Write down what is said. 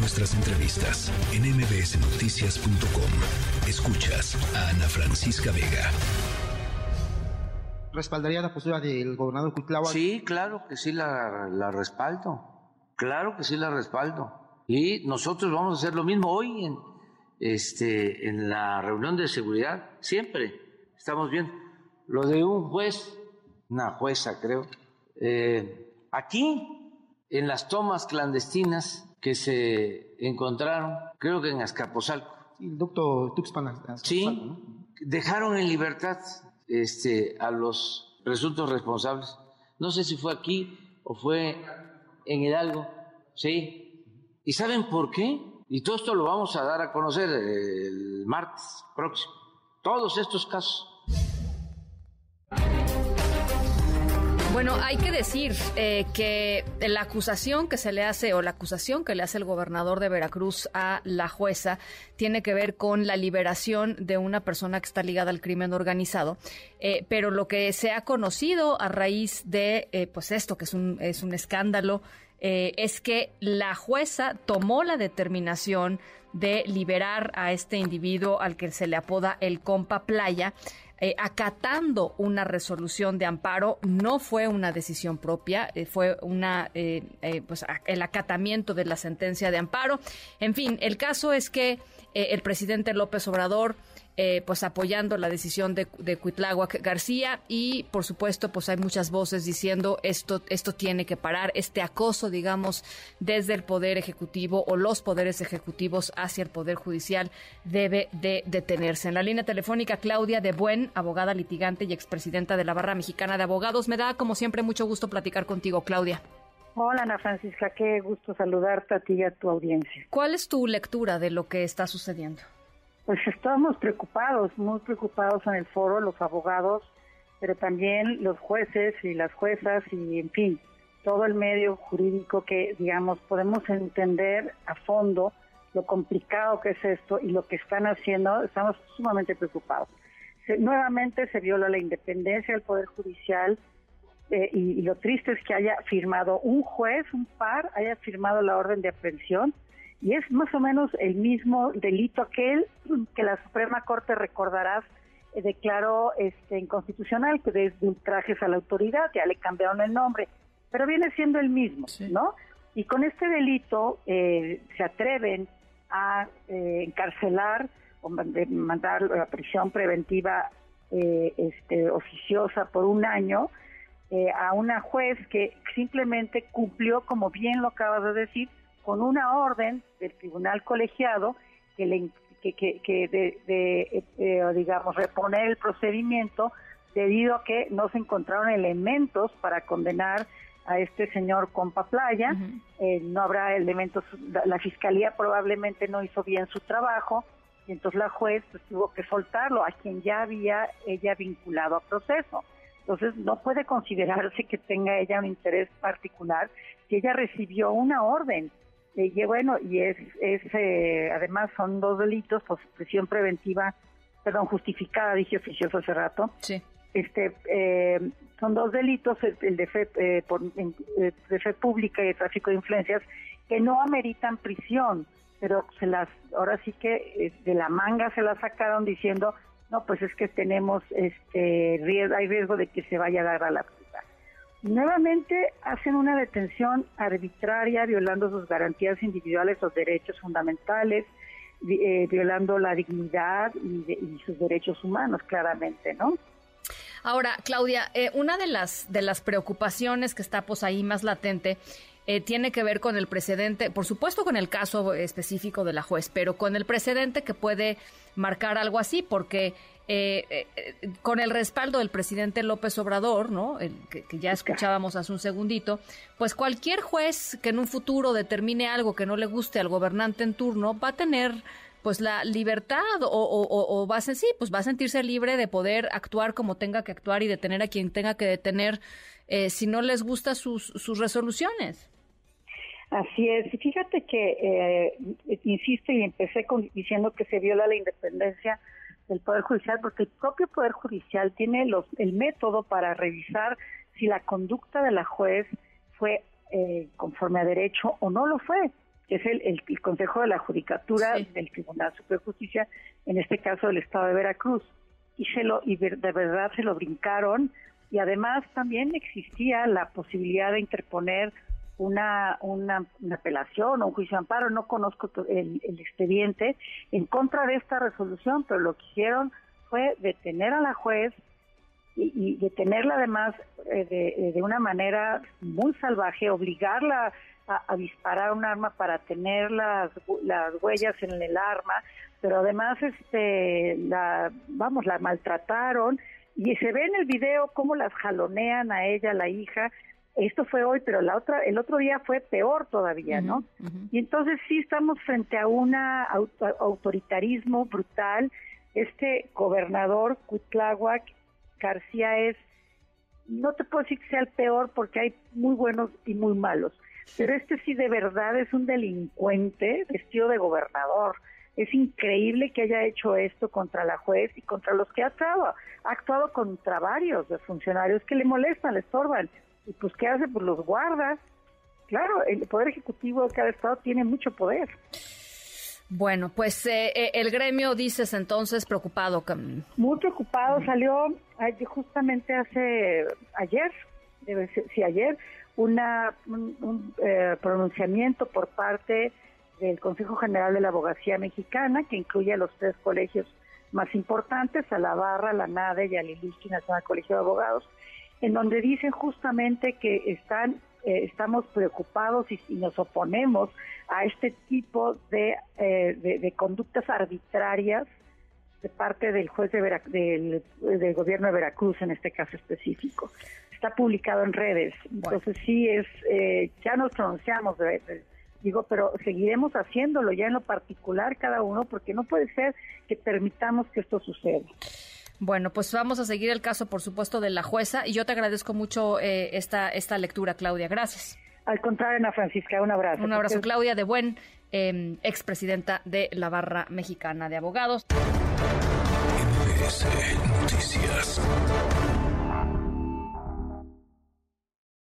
nuestras entrevistas en mbsnoticias.com. Escuchas a Ana Francisca Vega. ¿Respaldaría la postura del gobernador Cuitláhuac? Sí, claro que sí la, la respaldo. Claro que sí la respaldo. Y nosotros vamos a hacer lo mismo hoy en, este, en la reunión de seguridad. Siempre estamos bien. Lo de un juez, una jueza creo, eh, aquí en las tomas clandestinas que se encontraron, creo que en Azcapotzalco. El doctor Tuxpan. Sí, dejaron en libertad este, a los presuntos responsables. No sé si fue aquí o fue en Hidalgo, sí. ¿Y saben por qué? Y todo esto lo vamos a dar a conocer el martes próximo. Todos estos casos. Bueno, hay que decir eh, que la acusación que se le hace o la acusación que le hace el gobernador de Veracruz a la jueza tiene que ver con la liberación de una persona que está ligada al crimen organizado. Eh, pero lo que se ha conocido a raíz de eh, pues esto, que es un, es un escándalo, es que la jueza tomó la determinación de liberar a este individuo al que se le apoda el compa playa eh, acatando una resolución de amparo. No fue una decisión propia, eh, fue una eh, pues el acatamiento de la sentencia de amparo. En fin, el caso es que el presidente López Obrador eh, pues apoyando la decisión de, de Cuitláhuac García. Y por supuesto pues hay muchas voces diciendo esto esto tiene que parar. Este acoso digamos desde el poder ejecutivo o los poderes ejecutivos hacia el poder judicial debe de detenerse. En la línea telefónica Claudia de Buen abogada litigante y expresidenta de la barra mexicana de abogados. Me da como siempre mucho gusto platicar contigo Claudia. Hola Ana Francisca, qué gusto saludarte a ti y a tu audiencia. ¿Cuál es tu lectura de lo que está sucediendo? Pues estamos preocupados, muy preocupados en el foro, los abogados, pero también los jueces y las juezas y, en fin, todo el medio jurídico que, digamos, podemos entender a fondo lo complicado que es esto y lo que están haciendo, estamos sumamente preocupados. nuevamente se viola la independencia del Poder Judicial eh, y, lo triste es que haya firmado un juez, un par, haya firmado la orden de aprehensión y es más o menos el mismo delito aquel que la Suprema Corte, recordarás, eh, declaró este, inconstitucional, que desde ultrajes a la autoridad, ya le cambiaron el nombre, pero viene siendo el mismo, ¿no? Y con este delito eh, se atreven a eh, encarcelar o mandar a prisión preventiva este, oficiosa por un año a una juez que simplemente cumplió, como bien lo acabas de decir, con una orden del tribunal colegiado que le que, que, de, de eh, digamos reponer el procedimiento debido a que no se encontraron elementos para condenar a este señor Compa Playa, eh, no habrá elementos, la, fiscalía probablemente no hizo bien su trabajo, y entonces la juez pues, tuvo que soltarlo a quien ya había ella vinculado a proceso. Entonces no puede considerarse que tenga ella un interés particular si ella recibió una orden y bueno, y es, es eh, además son dos delitos, pues prisión preventiva, perdón, justificada, dije oficioso hace rato. Sí. Este, eh, son dos delitos, el de fe, eh, por, de fe pública y de tráfico de influencias, que no ameritan prisión, pero se las, ahora sí que de la manga se las sacaron diciendo, no, pues es que tenemos, este, riesgo, hay riesgo de que se vaya a dar a la nuevamente hacen una detención arbitraria violando sus garantías individuales, o derechos fundamentales, eh, violando la dignidad y, sus derechos humanos, claramente, ¿no? Ahora, Claudia, eh, una de las de las preocupaciones que está pues ahí más latente eh, tiene que ver con el precedente, por supuesto con el caso específico de la juez, pero con el precedente que puede marcar algo así, porque eh, eh, con el respaldo del presidente López Obrador, ¿no? El, que, ya escuchábamos hace un segundito, pues cualquier juez que en un futuro determine algo que no le guste al gobernante en turno va a tener pues la libertad o, va a ser, sí, pues va a sentirse libre de poder actuar como tenga que actuar y detener a quien tenga que detener eh, si no les gusta sus, resoluciones. Así es. Fíjate que, insisto y empecé con, diciendo que se viola la independencia del Poder Judicial, porque el propio Poder Judicial tiene los, el método para revisar si la conducta de la juez fue eh, conforme a derecho o no lo fue. Que es el, el, Consejo de la Judicatura del Tribunal Superior de Justicia, en este caso del Estado de Veracruz. Y, se lo, y de verdad se lo brincaron. Y además también existía la posibilidad de interponer una, una, apelación o un juicio de amparo, no conozco el, el, expediente, en contra de esta resolución, pero lo que hicieron fue detener a la juez y, detenerla además eh, de, de, una manera muy salvaje, obligarla a, disparar un arma para tener las, las huellas en el arma, pero además este la vamos la maltrataron. Y se ve en el video cómo las jalonean a ella la hija. Esto fue hoy pero la otra el otro día fue peor todavía no y entonces sí estamos frente a un autoritarismo brutal. Este gobernador Cuitláhuac García es no te puedo decir que sea el peor porque hay muy buenos y muy malos pero este sí de verdad es un delincuente vestido de gobernador. Es increíble que haya hecho esto contra la juez y contra los que ha actuado. Ha actuado contra varios de funcionarios que le molestan, le estorban. Y pues, ¿qué hace? Pues los guarda. Claro, el Poder Ejecutivo de cada Estado tiene mucho poder. Bueno, pues eh, eh, el gremio, dices entonces, preocupado. Muy preocupado, salió justamente hace ayer, debe ser, sí, ayer, una, un, eh, pronunciamiento por parte del Consejo General de la Abogacía Mexicana, que incluye a los tres colegios más importantes, a la Barra, la NADE y al Ilustre Nacional Colegio de Abogados, en donde dicen justamente que están, eh, estamos preocupados y, nos oponemos a este tipo de, eh, de, conductas arbitrarias de parte del juez de del, del gobierno de Veracruz en este caso específico está publicado en redes. Entonces sí es, eh, ya nos pronunciamos, digo, pero seguiremos haciéndolo ya en lo particular cada uno, porque no puede ser que permitamos que esto suceda. Bueno, pues vamos a seguir el caso, por supuesto, de la jueza y yo te agradezco mucho eh, esta, esta lectura, Claudia. Gracias. Al contrario, Ana Francisca, un abrazo. Un abrazo, Claudia de Buen, eh, expresidenta de la Barra Mexicana de Abogados. Noticias.